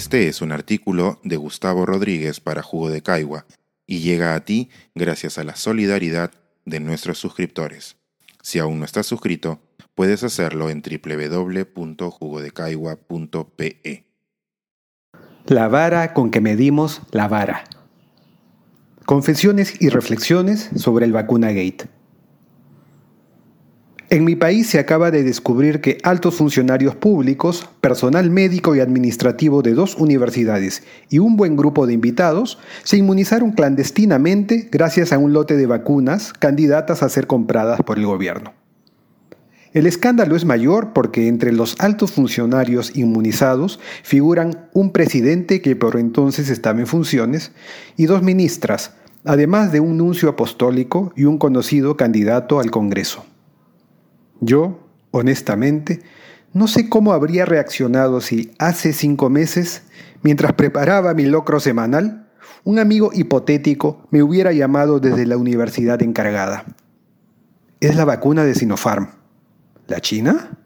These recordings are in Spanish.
Este es un artículo de Gustavo Rodríguez para Jugo de Caigua y llega a ti gracias a la solidaridad de nuestros suscriptores. Si aún no estás suscrito, puedes hacerlo en www.jugodecaigua.pe. La vara con que medimos la vara. Confesiones y reflexiones sobre el vacuna gate. En mi país se acaba de descubrir que altos funcionarios públicos, personal médico y administrativo de dos universidades y un buen grupo de invitados se inmunizaron clandestinamente gracias a un lote de vacunas candidatas a ser compradas por el gobierno. El escándalo es mayor porque entre los altos funcionarios inmunizados figuran un presidente que por entonces estaba en funciones y dos ministras, además de un nuncio apostólico y un conocido candidato al Congreso. Yo, honestamente, no sé cómo habría reaccionado si hace cinco meses, mientras preparaba mi locro semanal, un amigo hipotético me hubiera llamado desde la universidad encargada. Es la vacuna de Sinopharm. ¿La China?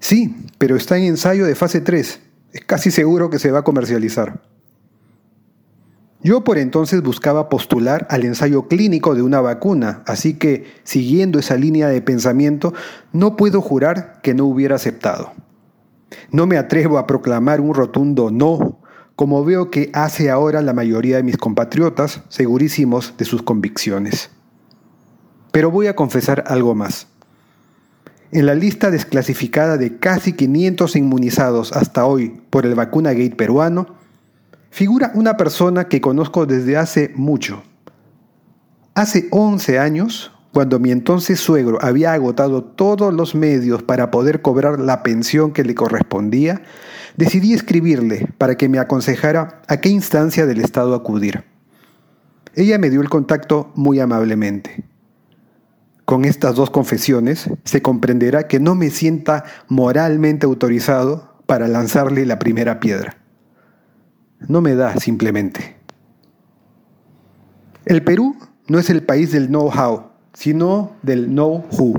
Sí, pero está en ensayo de fase 3. Es casi seguro que se va a comercializar. Yo por entonces buscaba postular al ensayo clínico de una vacuna, así que, siguiendo esa línea de pensamiento, no puedo jurar que no hubiera aceptado. No me atrevo a proclamar un rotundo no, como veo que hace ahora la mayoría de mis compatriotas, segurísimos de sus convicciones. Pero voy a confesar algo más. En la lista desclasificada de casi 500 inmunizados hasta hoy por el vacuna gate peruano, figura una persona que conozco desde hace mucho. Hace 11 años, cuando mi entonces suegro había agotado todos los medios para poder cobrar la pensión que le correspondía, decidí escribirle para que me aconsejara a qué instancia del Estado acudir. Ella me dio el contacto muy amablemente. Con estas dos confesiones se comprenderá que no me sienta moralmente autorizado para lanzarle la primera piedra no me da simplemente. El Perú no es el país del know-how, sino del know-who.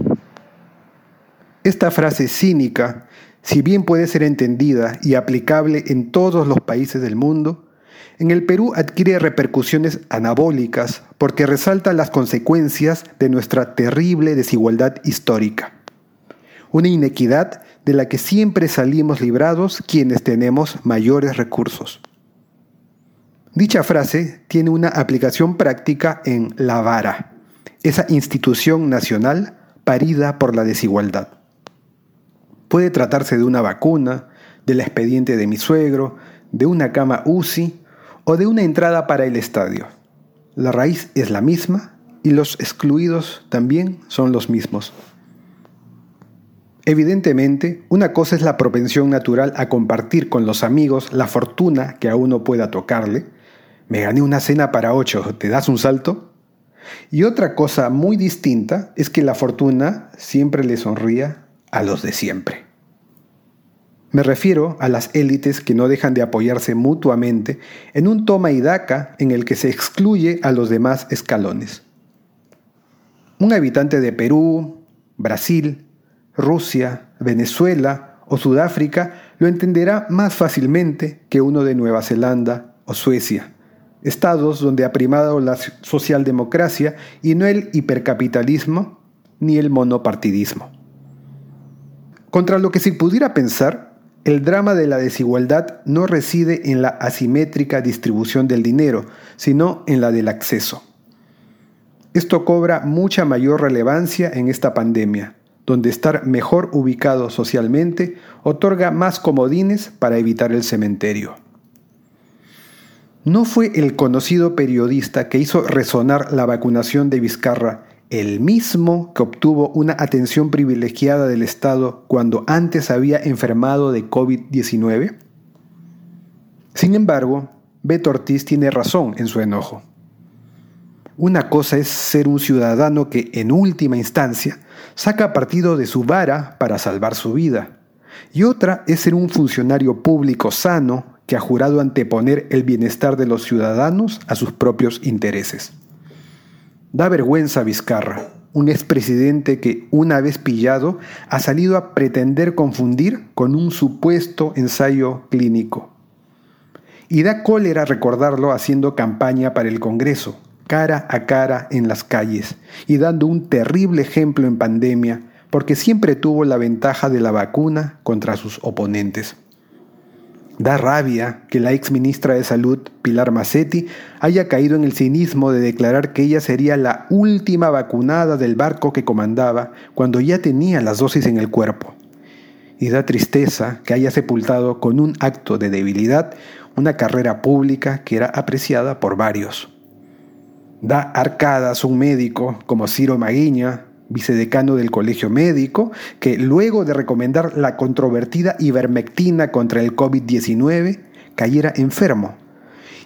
Esta frase cínica, si bien puede ser entendida y aplicable en todos los países del mundo, en el Perú adquiere repercusiones anabólicas porque resalta las consecuencias de nuestra terrible desigualdad histórica. Una inequidad de la que siempre salimos librados quienes tenemos mayores recursos. Dicha frase tiene una aplicación práctica en la vara, esa institución nacional parida por la desigualdad. Puede tratarse de una vacuna, del expediente de mi suegro, de una cama UCI o de una entrada para el estadio. La raíz es la misma y los excluidos también son los mismos. Evidentemente, una cosa es la propensión natural a compartir con los amigos la fortuna que a uno pueda tocarle, me gané una cena para ocho, ¿te das un salto? Y otra cosa muy distinta es que la fortuna siempre le sonría a los de siempre. Me refiero a las élites que no dejan de apoyarse mutuamente en un toma y daca en el que se excluye a los demás escalones. Un habitante de Perú, Brasil, Rusia, Venezuela o Sudáfrica lo entenderá más fácilmente que uno de Nueva Zelanda o Suecia estados donde ha primado la socialdemocracia y no el hipercapitalismo ni el monopartidismo. Contra lo que se pudiera pensar, el drama de la desigualdad no reside en la asimétrica distribución del dinero, sino en la del acceso. Esto cobra mucha mayor relevancia en esta pandemia, donde estar mejor ubicado socialmente otorga más comodines para evitar el cementerio. ¿No fue el conocido periodista que hizo resonar la vacunación de Vizcarra el mismo que obtuvo una atención privilegiada del Estado cuando antes había enfermado de COVID-19? Sin embargo, Beto Ortiz tiene razón en su enojo. Una cosa es ser un ciudadano que, en última instancia, saca partido de su vara para salvar su vida. Y otra es ser un funcionario público sano que ha jurado anteponer el bienestar de los ciudadanos a sus propios intereses. Da vergüenza Vizcarra, un expresidente que, una vez pillado, ha salido a pretender confundir con un supuesto ensayo clínico. Y da cólera recordarlo haciendo campaña para el Congreso, cara a cara en las calles, y dando un terrible ejemplo en pandemia, porque siempre tuvo la ventaja de la vacuna contra sus oponentes. Da rabia que la ex ministra de Salud, Pilar Massetti, haya caído en el cinismo de declarar que ella sería la última vacunada del barco que comandaba cuando ya tenía las dosis en el cuerpo. Y da tristeza que haya sepultado con un acto de debilidad una carrera pública que era apreciada por varios. Da arcadas un médico como Ciro Maguiña, vicedecano del Colegio Médico, que luego de recomendar la controvertida ivermectina contra el COVID-19, cayera enfermo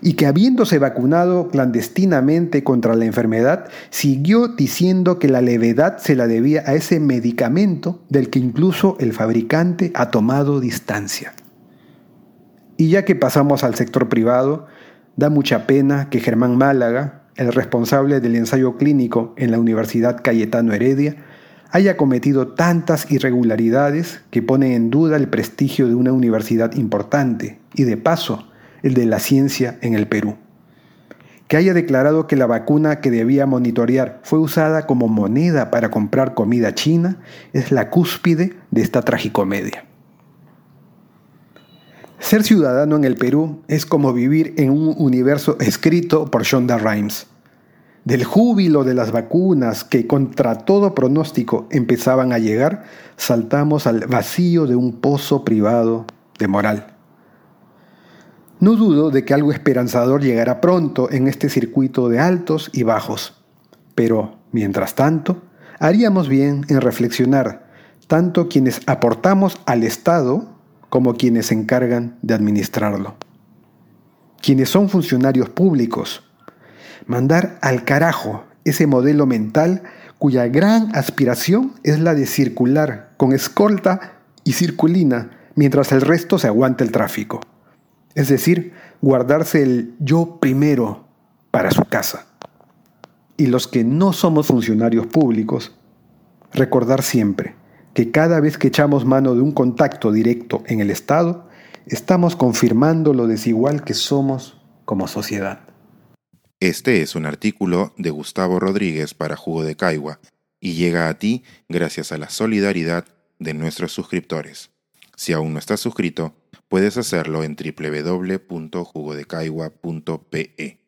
y que habiéndose vacunado clandestinamente contra la enfermedad, siguió diciendo que la levedad se la debía a ese medicamento del que incluso el fabricante ha tomado distancia. Y ya que pasamos al sector privado, da mucha pena que Germán Málaga, el responsable del ensayo clínico en la Universidad Cayetano Heredia, haya cometido tantas irregularidades que pone en duda el prestigio de una universidad importante y de paso el de la ciencia en el Perú. Que haya declarado que la vacuna que debía monitorear fue usada como moneda para comprar comida china es la cúspide de esta tragicomedia. Ser ciudadano en el Perú es como vivir en un universo escrito por Shonda Rhimes. Del júbilo de las vacunas que contra todo pronóstico empezaban a llegar, saltamos al vacío de un pozo privado de moral. No dudo de que algo esperanzador llegará pronto en este circuito de altos y bajos, pero, mientras tanto, haríamos bien en reflexionar, tanto quienes aportamos al Estado como quienes se encargan de administrarlo. Quienes son funcionarios públicos, mandar al carajo ese modelo mental cuya gran aspiración es la de circular con escolta y circulina mientras el resto se aguanta el tráfico. Es decir, guardarse el yo primero para su casa. Y los que no somos funcionarios públicos, recordar siempre que cada vez que echamos mano de un contacto directo en el Estado, estamos confirmando lo desigual que somos como sociedad. Este es un artículo de Gustavo Rodríguez para Jugo de Caigua y llega a ti gracias a la solidaridad de nuestros suscriptores. Si aún no estás suscrito, puedes hacerlo en www.jugodecaigua.pe.